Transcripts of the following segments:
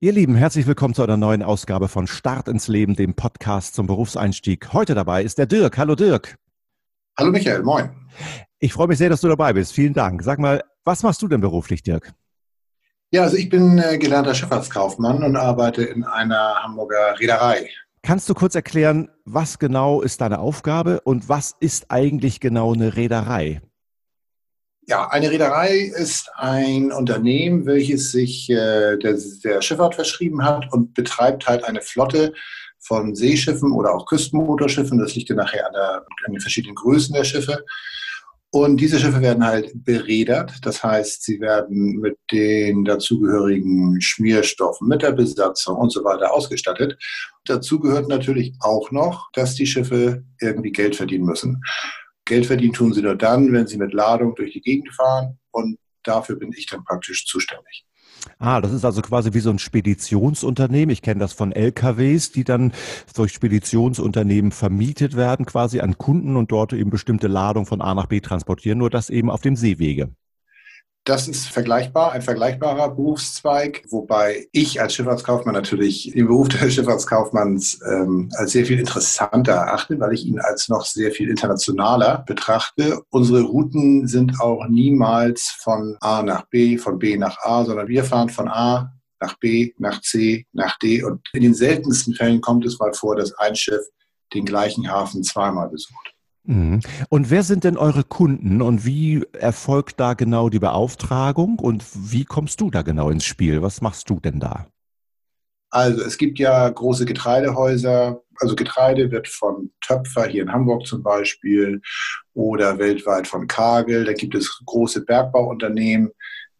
Ihr Lieben, herzlich willkommen zu einer neuen Ausgabe von Start ins Leben, dem Podcast zum Berufseinstieg. Heute dabei ist der Dirk. Hallo Dirk. Hallo Michael, moin. Ich freue mich sehr, dass du dabei bist. Vielen Dank. Sag mal, was machst du denn beruflich, Dirk? Ja, also ich bin äh, gelernter Schifffahrtskaufmann und arbeite in einer Hamburger Reederei. Kannst du kurz erklären, was genau ist deine Aufgabe und was ist eigentlich genau eine Reederei? Ja, eine Reederei ist ein Unternehmen, welches sich äh, der, der Schifffahrt verschrieben hat und betreibt halt eine Flotte von Seeschiffen oder auch Küstenmotorschiffen. Das liegt ja nachher an, der, an den verschiedenen Größen der Schiffe. Und diese Schiffe werden halt beredert. Das heißt, sie werden mit den dazugehörigen Schmierstoffen, mit der Besatzung und so weiter ausgestattet. Dazu gehört natürlich auch noch, dass die Schiffe irgendwie Geld verdienen müssen. Geld verdienen tun sie nur dann, wenn sie mit Ladung durch die Gegend fahren und dafür bin ich dann praktisch zuständig. Ah, das ist also quasi wie so ein Speditionsunternehmen. Ich kenne das von LKWs, die dann durch Speditionsunternehmen vermietet werden, quasi an Kunden und dort eben bestimmte Ladung von A nach B transportieren, nur das eben auf dem Seewege. Das ist vergleichbar, ein vergleichbarer Berufszweig, wobei ich als Schifffahrtskaufmann natürlich den Beruf des Schifffahrtskaufmanns ähm, als sehr viel interessanter erachte, weil ich ihn als noch sehr viel internationaler betrachte. Unsere Routen sind auch niemals von A nach B, von B nach A, sondern wir fahren von A nach B, nach C, nach D. Und in den seltensten Fällen kommt es mal vor, dass ein Schiff den gleichen Hafen zweimal besucht. Mhm. Und wer sind denn eure Kunden und wie erfolgt da genau die Beauftragung und wie kommst du da genau ins Spiel? Was machst du denn da? Also es gibt ja große Getreidehäuser. Also Getreide wird von Töpfer hier in Hamburg zum Beispiel oder weltweit von Kagel. Da gibt es große Bergbauunternehmen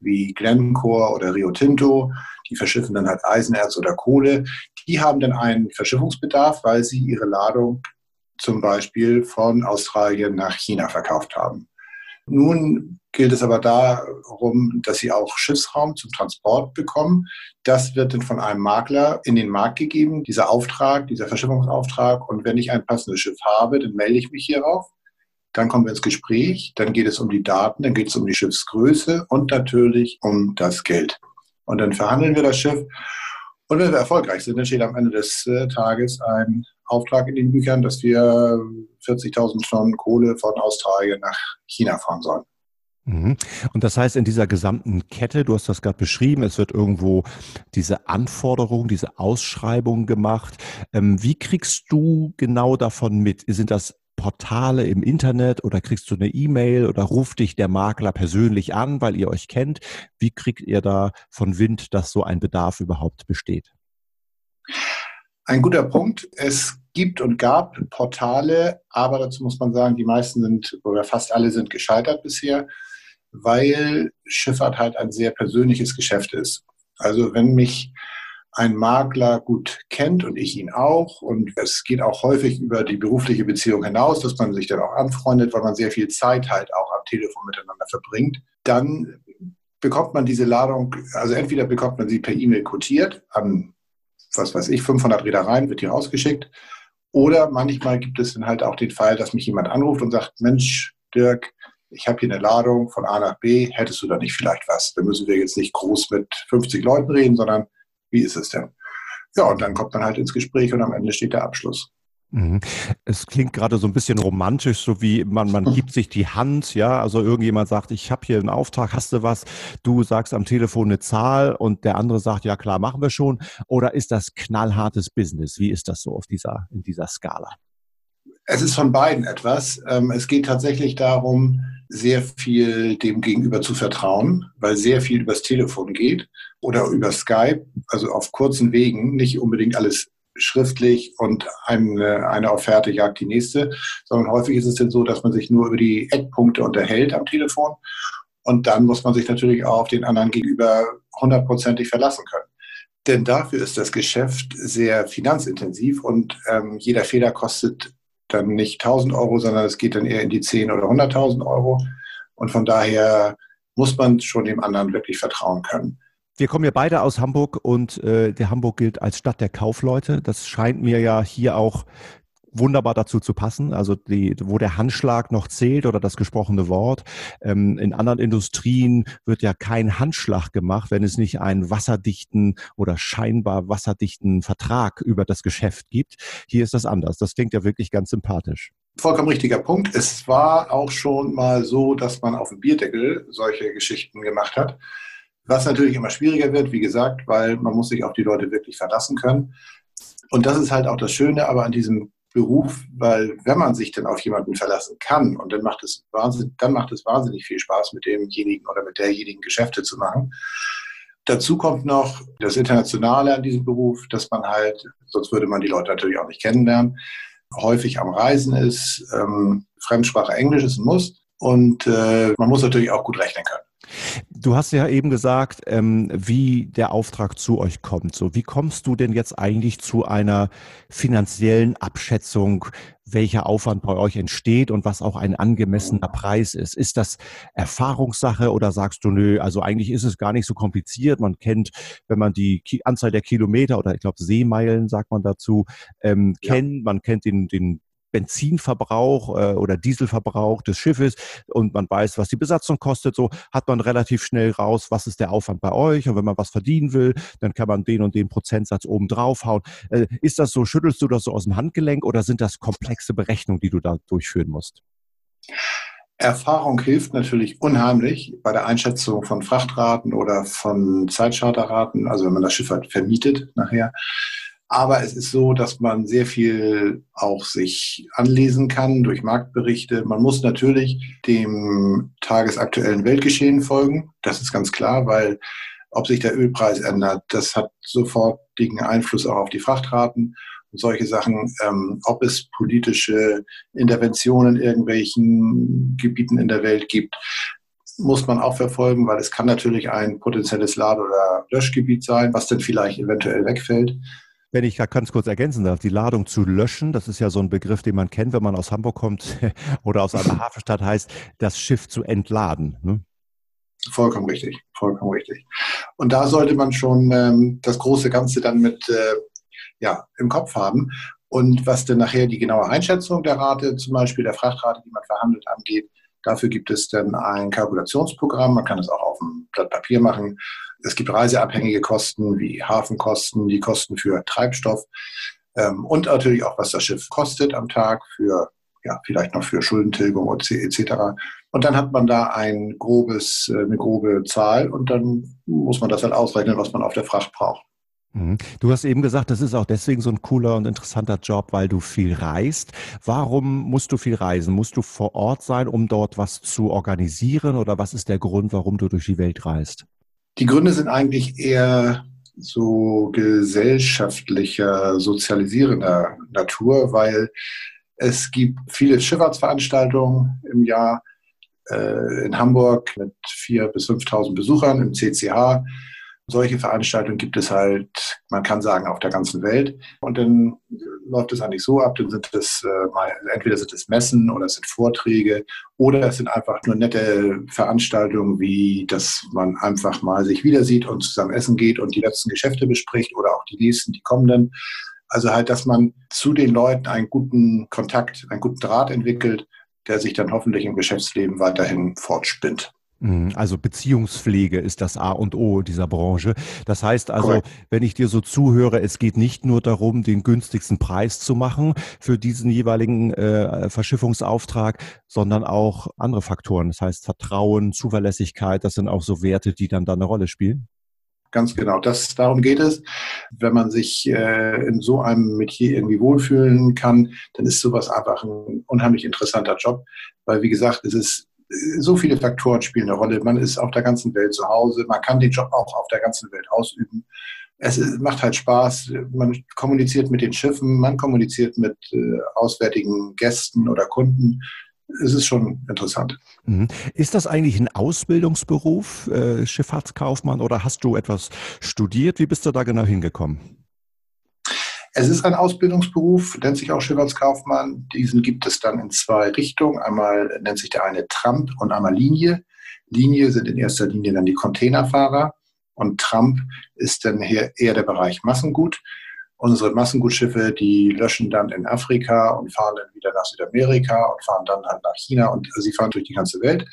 wie Glencore oder Rio Tinto. Die verschiffen dann halt Eisenerz oder Kohle. Die haben dann einen Verschiffungsbedarf, weil sie ihre Ladung zum Beispiel von Australien nach China verkauft haben. Nun gilt es aber darum, dass sie auch Schiffsraum zum Transport bekommen. Das wird dann von einem Makler in den Markt gegeben, dieser Auftrag, dieser Verschiffungsauftrag. Und wenn ich ein passendes Schiff habe, dann melde ich mich hierauf. Dann kommen wir ins Gespräch, dann geht es um die Daten, dann geht es um die Schiffsgröße und natürlich um das Geld. Und dann verhandeln wir das Schiff. Und wenn wir erfolgreich sind, dann steht am Ende des äh, Tages ein Auftrag in den Büchern, dass wir 40.000 Tonnen Kohle von Australien nach China fahren sollen. Mhm. Und das heißt, in dieser gesamten Kette, du hast das gerade beschrieben, es wird irgendwo diese Anforderung, diese Ausschreibung gemacht. Ähm, wie kriegst du genau davon mit? Sind das Portale im Internet oder kriegst du eine E-Mail oder ruft dich der Makler persönlich an, weil ihr euch kennt? Wie kriegt ihr da von Wind, dass so ein Bedarf überhaupt besteht? Ein guter Punkt. Es gibt und gab Portale, aber dazu muss man sagen, die meisten sind oder fast alle sind gescheitert bisher, weil Schifffahrt halt ein sehr persönliches Geschäft ist. Also wenn mich ein Makler gut kennt und ich ihn auch. Und es geht auch häufig über die berufliche Beziehung hinaus, dass man sich dann auch anfreundet, weil man sehr viel Zeit halt auch am Telefon miteinander verbringt. Dann bekommt man diese Ladung, also entweder bekommt man sie per E-Mail quotiert an was weiß ich, 500 Reedereien wird hier rausgeschickt. Oder manchmal gibt es dann halt auch den Fall, dass mich jemand anruft und sagt, Mensch, Dirk, ich habe hier eine Ladung von A nach B, hättest du da nicht vielleicht was? Da müssen wir jetzt nicht groß mit 50 Leuten reden, sondern wie ist es denn? Ja, und dann kommt man halt ins Gespräch und am Ende steht der Abschluss. Mhm. Es klingt gerade so ein bisschen romantisch, so wie man, man gibt sich die Hand, ja. Also irgendjemand sagt, ich habe hier einen Auftrag, hast du was? Du sagst am Telefon eine Zahl und der andere sagt, ja klar, machen wir schon. Oder ist das knallhartes Business? Wie ist das so auf dieser, in dieser Skala? Es ist von beiden etwas. Ähm, es geht tatsächlich darum, sehr viel dem Gegenüber zu vertrauen, weil sehr viel übers Telefon geht oder über Skype, also auf kurzen Wegen, nicht unbedingt alles schriftlich und eine, eine Offerte jagt die nächste, sondern häufig ist es denn so, dass man sich nur über die Eckpunkte unterhält am Telefon und dann muss man sich natürlich auch auf den anderen gegenüber hundertprozentig verlassen können. Denn dafür ist das Geschäft sehr finanzintensiv und ähm, jeder Fehler kostet dann nicht 1000 Euro, sondern es geht dann eher in die 10 oder 100.000 Euro. Und von daher muss man schon dem anderen wirklich vertrauen können. Wir kommen ja beide aus Hamburg und äh, der Hamburg gilt als Stadt der Kaufleute. Das scheint mir ja hier auch wunderbar dazu zu passen, also die, wo der Handschlag noch zählt oder das gesprochene Wort. Ähm, in anderen Industrien wird ja kein Handschlag gemacht, wenn es nicht einen wasserdichten oder scheinbar wasserdichten Vertrag über das Geschäft gibt. Hier ist das anders. Das klingt ja wirklich ganz sympathisch. Vollkommen richtiger Punkt. Es war auch schon mal so, dass man auf dem Bierdeckel solche Geschichten gemacht hat. Was natürlich immer schwieriger wird, wie gesagt, weil man muss sich auf die Leute wirklich verlassen können. Und das ist halt auch das Schöne aber an diesem Beruf, weil wenn man sich dann auf jemanden verlassen kann und dann macht es wahnsinnig, dann macht es wahnsinnig viel Spaß, mit demjenigen oder mit derjenigen Geschäfte zu machen. Dazu kommt noch das Internationale an diesem Beruf, dass man halt, sonst würde man die Leute natürlich auch nicht kennenlernen, häufig am Reisen ist. Ähm, Fremdsprache Englisch ist ein Muss und äh, man muss natürlich auch gut rechnen können. Du hast ja eben gesagt, ähm, wie der Auftrag zu euch kommt. So, wie kommst du denn jetzt eigentlich zu einer finanziellen Abschätzung, welcher Aufwand bei euch entsteht und was auch ein angemessener Preis ist? Ist das Erfahrungssache oder sagst du, nö, also eigentlich ist es gar nicht so kompliziert. Man kennt, wenn man die Anzahl der Kilometer oder ich glaube Seemeilen, sagt man dazu, ähm, kennt, ja. man kennt den, den Benzinverbrauch äh, oder Dieselverbrauch des Schiffes und man weiß, was die Besatzung kostet, so hat man relativ schnell raus, was ist der Aufwand bei euch und wenn man was verdienen will, dann kann man den und den Prozentsatz oben draufhauen. Äh, ist das so, schüttelst du das so aus dem Handgelenk oder sind das komplexe Berechnungen, die du da durchführen musst? Erfahrung hilft natürlich unheimlich bei der Einschätzung von Frachtraten oder von Zeitcharterraten, also wenn man das Schiff halt vermietet nachher. Aber es ist so, dass man sehr viel auch sich anlesen kann durch Marktberichte. Man muss natürlich dem tagesaktuellen Weltgeschehen folgen. Das ist ganz klar, weil ob sich der Ölpreis ändert, das hat sofortigen Einfluss auch auf die Frachtraten und solche Sachen. Ähm, ob es politische Interventionen in irgendwelchen Gebieten in der Welt gibt, muss man auch verfolgen, weil es kann natürlich ein potenzielles Lade- oder Löschgebiet sein, was dann vielleicht eventuell wegfällt. Wenn ich ganz kurz ergänzen darf, die Ladung zu löschen, das ist ja so ein Begriff, den man kennt, wenn man aus Hamburg kommt oder aus einer Hafenstadt, heißt, das Schiff zu entladen. Ne? Vollkommen richtig, vollkommen richtig. Und da sollte man schon ähm, das große Ganze dann mit äh, ja, im Kopf haben. Und was denn nachher die genaue Einschätzung der Rate, zum Beispiel der Frachtrate, die man verhandelt, angeht, dafür gibt es dann ein Kalkulationsprogramm. Man kann es auch auf dem Blatt Papier machen es gibt reiseabhängige Kosten wie Hafenkosten, die Kosten für Treibstoff ähm, und natürlich auch, was das Schiff kostet am Tag für, ja, vielleicht noch für Schuldentilgung etc. Und dann hat man da ein grobes, äh, eine grobe Zahl und dann muss man das halt ausrechnen, was man auf der Fracht braucht. Mhm. Du hast eben gesagt, das ist auch deswegen so ein cooler und interessanter Job, weil du viel reist. Warum musst du viel reisen? Musst du vor Ort sein, um dort was zu organisieren oder was ist der Grund, warum du durch die Welt reist? Die Gründe sind eigentlich eher so gesellschaftlicher, sozialisierender Natur, weil es gibt viele Schifffahrtsveranstaltungen im Jahr äh, in Hamburg mit 4.000 bis 5.000 Besuchern im CCH solche Veranstaltungen gibt es halt, man kann sagen, auf der ganzen Welt. Und dann läuft es eigentlich so ab, dann sind es äh, entweder sind es Messen oder es sind Vorträge oder es sind einfach nur nette Veranstaltungen, wie dass man einfach mal sich wieder sieht und zusammen essen geht und die letzten Geschäfte bespricht oder auch die nächsten, die kommenden. Also halt, dass man zu den Leuten einen guten Kontakt, einen guten Draht entwickelt, der sich dann hoffentlich im Geschäftsleben weiterhin fortspinnt. Mhm, also Beziehungspflege ist das A und O dieser Branche. Das heißt also, Correct. wenn ich dir so zuhöre, es geht nicht nur darum, den günstigsten Preis zu machen für diesen jeweiligen äh, Verschiffungsauftrag, sondern auch andere Faktoren. Das heißt Vertrauen, Zuverlässigkeit, das sind auch so Werte, die dann da eine Rolle spielen. Ganz genau, das, darum geht es. Wenn man sich äh, in so einem Metier irgendwie wohlfühlen kann, dann ist sowas einfach ein unheimlich interessanter Job, weil wie gesagt, es ist so viele Faktoren spielen eine Rolle. Man ist auf der ganzen Welt zu Hause, man kann den Job auch auf der ganzen Welt ausüben. Es macht halt Spaß, man kommuniziert mit den Schiffen, man kommuniziert mit äh, auswärtigen Gästen oder Kunden. Es ist schon interessant. Mhm. Ist das eigentlich ein Ausbildungsberuf, äh, Schifffahrtskaufmann, oder hast du etwas studiert? Wie bist du da genau hingekommen? Es ist ein Ausbildungsberuf, nennt sich auch Schifffahrtskaufmann. Diesen gibt es dann in zwei Richtungen. Einmal nennt sich der eine Tramp und einmal Linie. Linie sind in erster Linie dann die Containerfahrer und Tramp ist dann eher der Bereich Massengut. Unsere Massengutschiffe, die löschen dann in Afrika und fahren dann wieder nach Südamerika und fahren dann halt nach China und sie fahren durch die ganze Welt.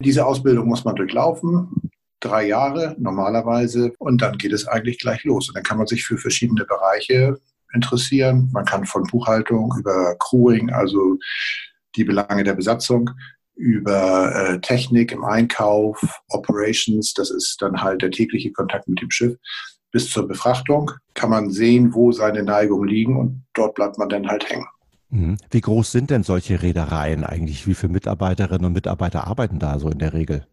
Diese Ausbildung muss man durchlaufen, drei Jahre normalerweise, und dann geht es eigentlich gleich los. Und dann kann man sich für verschiedene Bereiche interessieren. Man kann von Buchhaltung über Crewing, also die Belange der Besatzung, über äh, Technik im Einkauf, Operations, das ist dann halt der tägliche Kontakt mit dem Schiff, bis zur Befrachtung kann man sehen, wo seine Neigungen liegen und dort bleibt man dann halt hängen. Mhm. Wie groß sind denn solche Reedereien eigentlich? Wie viele Mitarbeiterinnen und Mitarbeiter arbeiten da so in der Regel?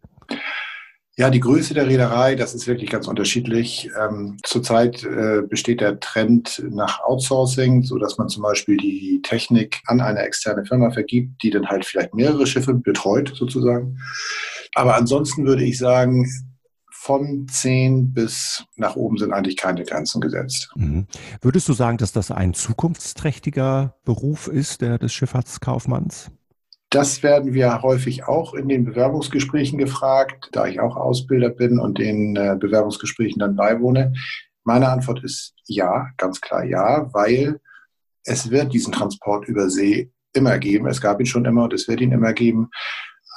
Ja, die Größe der Reederei, das ist wirklich ganz unterschiedlich. Ähm, zurzeit äh, besteht der Trend nach Outsourcing, so dass man zum Beispiel die Technik an eine externe Firma vergibt, die dann halt vielleicht mehrere Schiffe betreut sozusagen. Aber ansonsten würde ich sagen, von zehn bis nach oben sind eigentlich keine Grenzen gesetzt. Mhm. Würdest du sagen, dass das ein zukunftsträchtiger Beruf ist, der des Schifffahrtskaufmanns? Das werden wir häufig auch in den Bewerbungsgesprächen gefragt, da ich auch Ausbilder bin und den äh, Bewerbungsgesprächen dann beiwohne. Meine Antwort ist ja, ganz klar ja, weil es wird diesen Transport über See immer geben. Es gab ihn schon immer und es wird ihn immer geben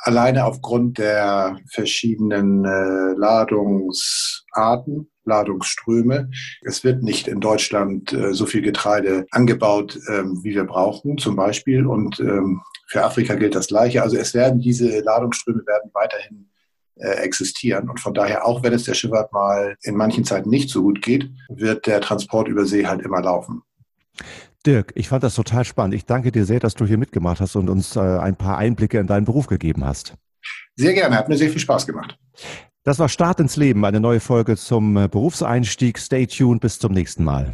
alleine aufgrund der verschiedenen äh, Ladungsarten, Ladungsströme. Es wird nicht in Deutschland äh, so viel Getreide angebaut, ähm, wie wir brauchen, zum Beispiel. Und ähm, für Afrika gilt das Gleiche. Also es werden diese Ladungsströme werden weiterhin äh, existieren. Und von daher, auch wenn es der Schifffahrt mal in manchen Zeiten nicht so gut geht, wird der Transport über See halt immer laufen. Dirk, ich fand das total spannend. Ich danke dir sehr, dass du hier mitgemacht hast und uns äh, ein paar Einblicke in deinen Beruf gegeben hast. Sehr gerne, hat mir sehr viel Spaß gemacht. Das war Start ins Leben, eine neue Folge zum äh, Berufseinstieg. Stay tuned, bis zum nächsten Mal.